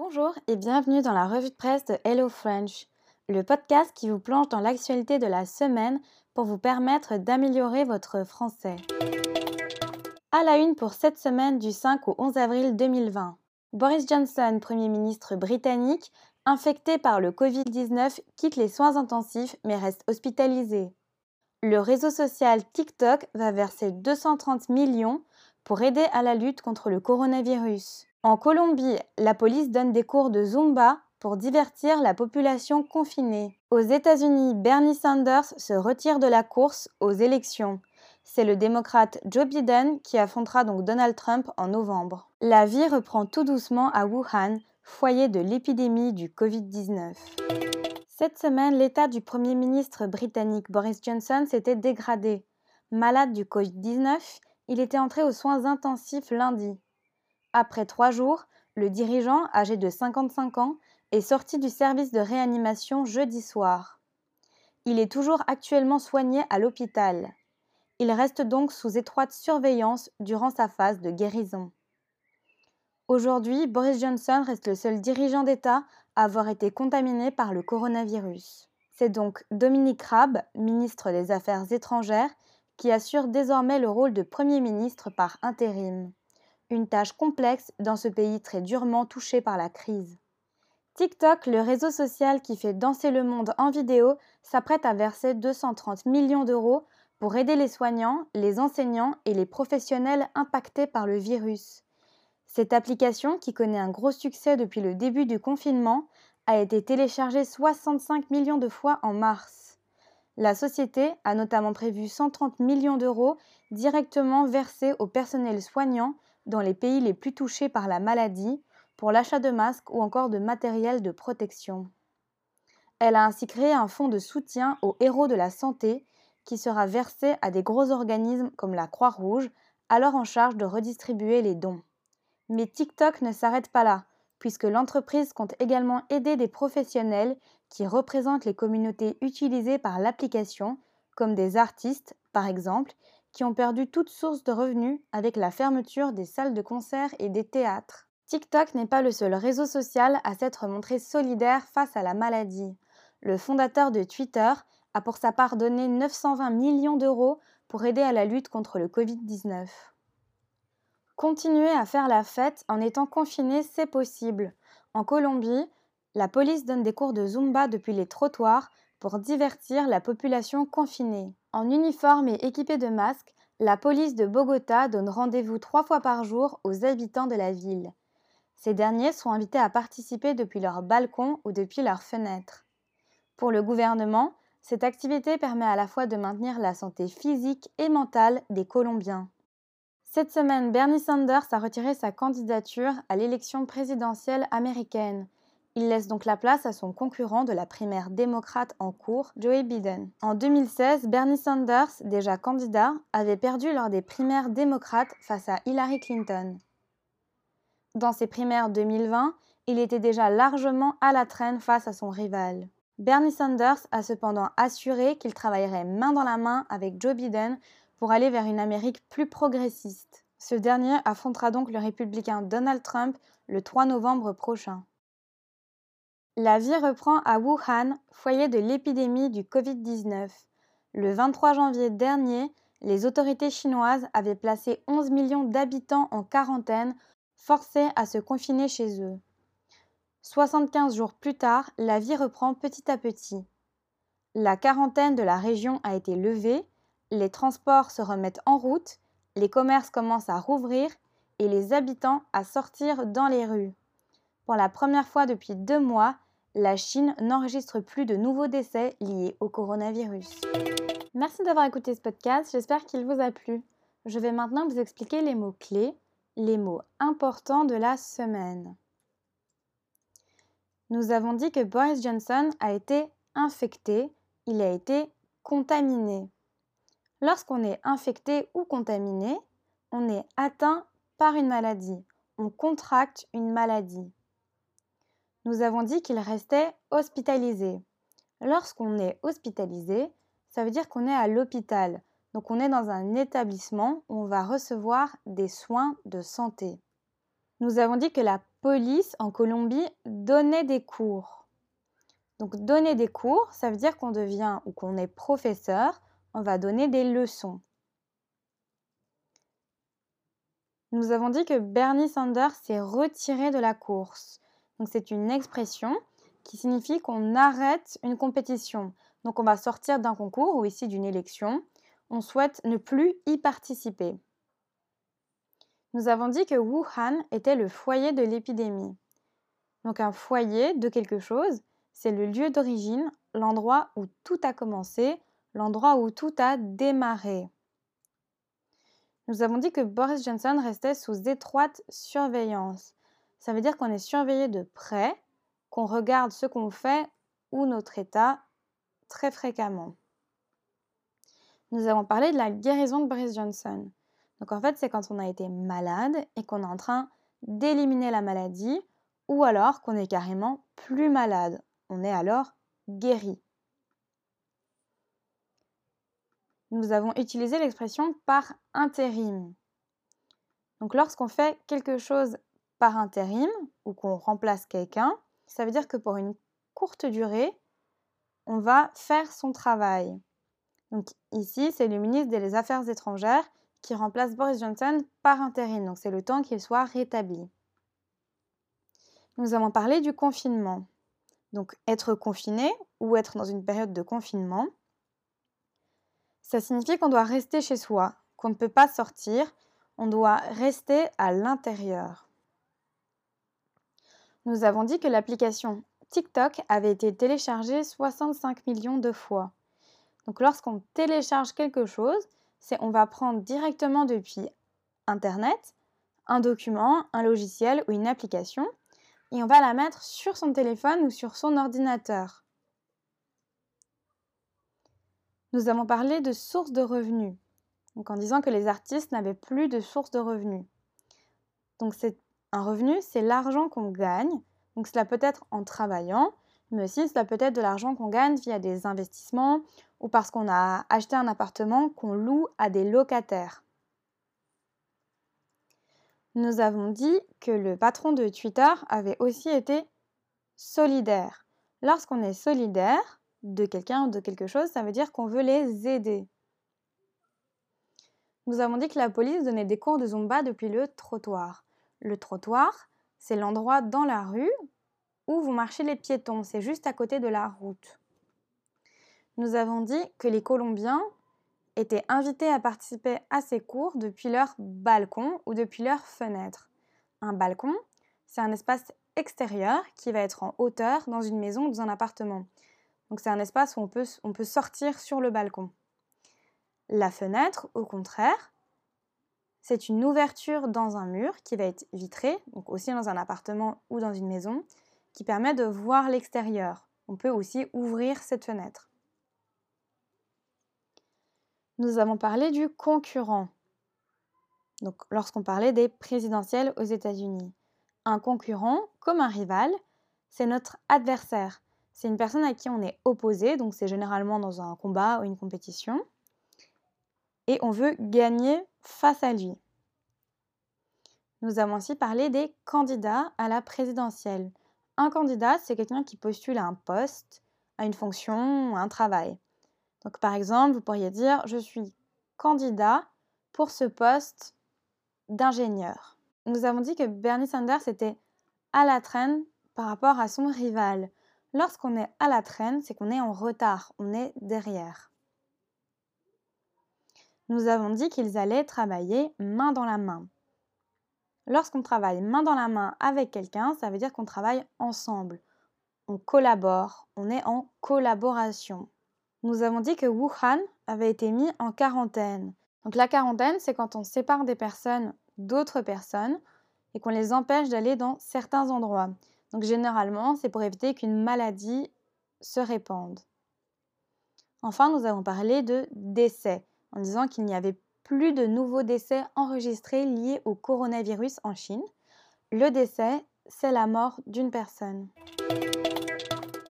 Bonjour et bienvenue dans la revue de presse de Hello French, le podcast qui vous plonge dans l'actualité de la semaine pour vous permettre d'améliorer votre français. À la une pour cette semaine du 5 au 11 avril 2020. Boris Johnson, Premier ministre britannique, infecté par le Covid-19, quitte les soins intensifs mais reste hospitalisé. Le réseau social TikTok va verser 230 millions pour aider à la lutte contre le coronavirus. En Colombie, la police donne des cours de Zumba pour divertir la population confinée. Aux États-Unis, Bernie Sanders se retire de la course aux élections. C'est le démocrate Joe Biden qui affrontera donc Donald Trump en novembre. La vie reprend tout doucement à Wuhan, foyer de l'épidémie du Covid-19. Cette semaine, l'état du Premier ministre britannique Boris Johnson s'était dégradé. Malade du Covid-19, il était entré aux soins intensifs lundi. Après trois jours, le dirigeant, âgé de 55 ans, est sorti du service de réanimation jeudi soir. Il est toujours actuellement soigné à l'hôpital. Il reste donc sous étroite surveillance durant sa phase de guérison. Aujourd'hui, Boris Johnson reste le seul dirigeant d'État à avoir été contaminé par le coronavirus. C'est donc Dominique Raab, ministre des Affaires étrangères, qui assure désormais le rôle de Premier ministre par intérim. Une tâche complexe dans ce pays très durement touché par la crise. TikTok, le réseau social qui fait danser le monde en vidéo, s'apprête à verser 230 millions d'euros pour aider les soignants, les enseignants et les professionnels impactés par le virus. Cette application, qui connaît un gros succès depuis le début du confinement, a été téléchargée 65 millions de fois en mars. La société a notamment prévu 130 millions d'euros directement versés au personnel soignant dans les pays les plus touchés par la maladie pour l'achat de masques ou encore de matériel de protection. Elle a ainsi créé un fonds de soutien aux héros de la santé qui sera versé à des gros organismes comme la Croix-Rouge, alors en charge de redistribuer les dons. Mais TikTok ne s'arrête pas là, puisque l'entreprise compte également aider des professionnels qui représentent les communautés utilisées par l'application, comme des artistes, par exemple, qui ont perdu toute source de revenus avec la fermeture des salles de concert et des théâtres. TikTok n'est pas le seul réseau social à s'être montré solidaire face à la maladie. Le fondateur de Twitter a pour sa part donné 920 millions d'euros pour aider à la lutte contre le Covid-19. Continuer à faire la fête en étant confiné, c'est possible. En Colombie, la police donne des cours de Zumba depuis les trottoirs pour divertir la population confinée. En uniforme et équipée de masques, la police de Bogota donne rendez-vous trois fois par jour aux habitants de la ville. Ces derniers sont invités à participer depuis leur balcon ou depuis leurs fenêtres. Pour le gouvernement, cette activité permet à la fois de maintenir la santé physique et mentale des Colombiens. Cette semaine, Bernie Sanders a retiré sa candidature à l'élection présidentielle américaine. Il laisse donc la place à son concurrent de la primaire démocrate en cours, Joe Biden. En 2016, Bernie Sanders, déjà candidat, avait perdu lors des primaires démocrates face à Hillary Clinton. Dans ses primaires 2020, il était déjà largement à la traîne face à son rival. Bernie Sanders a cependant assuré qu'il travaillerait main dans la main avec Joe Biden pour aller vers une Amérique plus progressiste. Ce dernier affrontera donc le républicain Donald Trump le 3 novembre prochain. La vie reprend à Wuhan, foyer de l'épidémie du Covid-19. Le 23 janvier dernier, les autorités chinoises avaient placé 11 millions d'habitants en quarantaine, forcés à se confiner chez eux. 75 jours plus tard, la vie reprend petit à petit. La quarantaine de la région a été levée, les transports se remettent en route, les commerces commencent à rouvrir et les habitants à sortir dans les rues. Pour la première fois depuis deux mois, la Chine n'enregistre plus de nouveaux décès liés au coronavirus. Merci d'avoir écouté ce podcast, j'espère qu'il vous a plu. Je vais maintenant vous expliquer les mots clés, les mots importants de la semaine. Nous avons dit que Boris Johnson a été infecté, il a été contaminé. Lorsqu'on est infecté ou contaminé, on est atteint par une maladie, on contracte une maladie. Nous avons dit qu'il restait hospitalisé. Lorsqu'on est hospitalisé, ça veut dire qu'on est à l'hôpital, donc on est dans un établissement où on va recevoir des soins de santé. Nous avons dit que la police en Colombie donnait des cours. Donc donner des cours, ça veut dire qu'on devient ou qu'on est professeur, on va donner des leçons. Nous avons dit que Bernie Sanders s'est retiré de la course. C'est une expression qui signifie qu'on arrête une compétition. Donc on va sortir d'un concours ou ici d'une élection. On souhaite ne plus y participer. Nous avons dit que Wuhan était le foyer de l'épidémie. Donc un foyer de quelque chose, c'est le lieu d'origine, l'endroit où tout a commencé, l'endroit où tout a démarré. Nous avons dit que Boris Johnson restait sous étroite surveillance. Ça veut dire qu'on est surveillé de près, qu'on regarde ce qu'on fait ou notre état très fréquemment. Nous avons parlé de la guérison de Boris Johnson. Donc en fait, c'est quand on a été malade et qu'on est en train d'éliminer la maladie ou alors qu'on est carrément plus malade. On est alors guéri. nous avons utilisé l'expression par intérim. Donc lorsqu'on fait quelque chose par intérim ou qu'on remplace quelqu'un, ça veut dire que pour une courte durée, on va faire son travail. Donc ici, c'est le ministre des Affaires étrangères qui remplace Boris Johnson par intérim. Donc c'est le temps qu'il soit rétabli. Nous avons parlé du confinement. Donc être confiné ou être dans une période de confinement, ça signifie qu'on doit rester chez soi, qu'on ne peut pas sortir, on doit rester à l'intérieur. Nous avons dit que l'application TikTok avait été téléchargée 65 millions de fois. Donc lorsqu'on télécharge quelque chose, c'est on va prendre directement depuis Internet un document, un logiciel ou une application et on va la mettre sur son téléphone ou sur son ordinateur. Nous avons parlé de sources de revenus, donc en disant que les artistes n'avaient plus de sources de revenus. Donc c'est un revenu, c'est l'argent qu'on gagne. Donc cela peut être en travaillant, mais aussi cela peut être de l'argent qu'on gagne via des investissements ou parce qu'on a acheté un appartement qu'on loue à des locataires. Nous avons dit que le patron de Twitter avait aussi été solidaire. Lorsqu'on est solidaire, de quelqu'un ou de quelque chose, ça veut dire qu'on veut les aider. Nous avons dit que la police donnait des cours de Zumba depuis le trottoir. Le trottoir, c'est l'endroit dans la rue où vont marcher les piétons, c'est juste à côté de la route. Nous avons dit que les Colombiens étaient invités à participer à ces cours depuis leur balcon ou depuis leur fenêtre. Un balcon, c'est un espace extérieur qui va être en hauteur dans une maison ou dans un appartement. Donc c'est un espace où on peut, on peut sortir sur le balcon. La fenêtre, au contraire, c'est une ouverture dans un mur qui va être vitrée, donc aussi dans un appartement ou dans une maison, qui permet de voir l'extérieur. On peut aussi ouvrir cette fenêtre. Nous avons parlé du concurrent. Donc lorsqu'on parlait des présidentielles aux États-Unis. Un concurrent, comme un rival, c'est notre adversaire. C'est une personne à qui on est opposé, donc c'est généralement dans un combat ou une compétition. Et on veut gagner face à lui. Nous avons aussi parlé des candidats à la présidentielle. Un candidat, c'est quelqu'un qui postule à un poste, à une fonction, à un travail. Donc par exemple, vous pourriez dire je suis candidat pour ce poste d'ingénieur. Nous avons dit que Bernie Sanders était à la traîne par rapport à son rival. Lorsqu'on est à la traîne, c'est qu'on est en retard, on est derrière. Nous avons dit qu'ils allaient travailler main dans la main. Lorsqu'on travaille main dans la main avec quelqu'un, ça veut dire qu'on travaille ensemble. On collabore, on est en collaboration. Nous avons dit que Wuhan avait été mis en quarantaine. Donc la quarantaine, c'est quand on sépare des personnes d'autres personnes et qu'on les empêche d'aller dans certains endroits. Donc généralement, c'est pour éviter qu'une maladie se répande. Enfin, nous avons parlé de décès, en disant qu'il n'y avait plus de nouveaux décès enregistrés liés au coronavirus en Chine. Le décès, c'est la mort d'une personne.